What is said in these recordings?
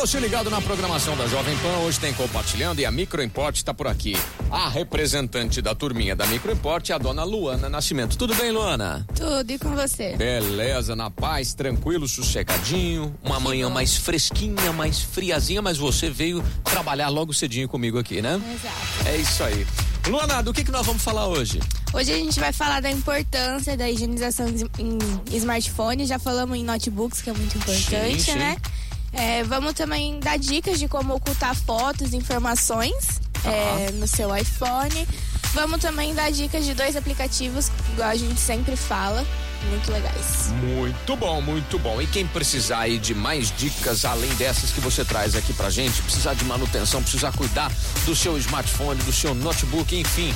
você ligado na programação da Jovem Pan, hoje tem compartilhando e a Microimport está por aqui. A representante da turminha da Microimport é a dona Luana Nascimento. Tudo bem, Luana? Tudo, e com você? Beleza, na paz, tranquilo, sossegadinho. Uma manhã mais fresquinha, mais friazinha, mas você veio trabalhar logo cedinho comigo aqui, né? Exato. É isso aí. Luana, do que, que nós vamos falar hoje? Hoje a gente vai falar da importância da higienização em smartphone. Já falamos em notebooks, que é muito importante, Sim, sim. né? É, vamos também dar dicas de como ocultar fotos e informações é, no seu iPhone. Vamos também dar dicas de dois aplicativos, igual a gente sempre fala, muito legais. Muito bom, muito bom. E quem precisar aí de mais dicas além dessas que você traz aqui pra gente, precisar de manutenção, precisar cuidar do seu smartphone, do seu notebook, enfim.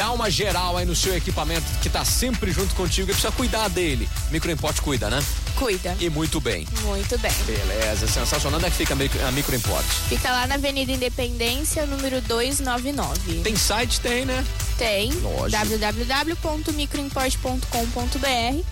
Dá uma geral aí no seu equipamento que tá sempre junto contigo e precisa cuidar dele. Microimport cuida, né? Cuida. E muito bem. Muito bem. Beleza, sensacional. Onde é que fica a micro- a Microimport? Fica lá na Avenida Independência, número 299. Tem site? Tem, né? Tem Lógico. www.microimport.com.br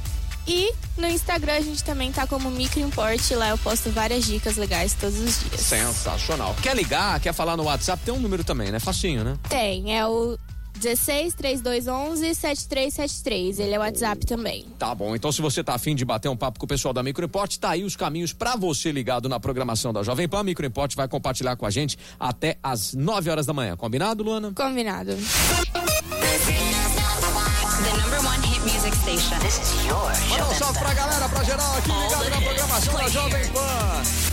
e no Instagram a gente também tá como Microimport, lá eu posto várias dicas legais todos os dias. Sensacional. Quer ligar, quer falar no WhatsApp? Tem um número também, né? Facinho, né? Tem, é o 16 3211 7373. Ele é o WhatsApp também. Tá bom, então se você tá afim de bater um papo com o pessoal da Microimport, tá aí os caminhos pra você ligado na programação da Jovem Pan. Microimport vai compartilhar com a gente até às 9 horas da manhã. Combinado, Luana? Combinado. The number one hit music station. This is your Manda um salve pra galera, pra geral aqui ligado na programação da Jovem Pan.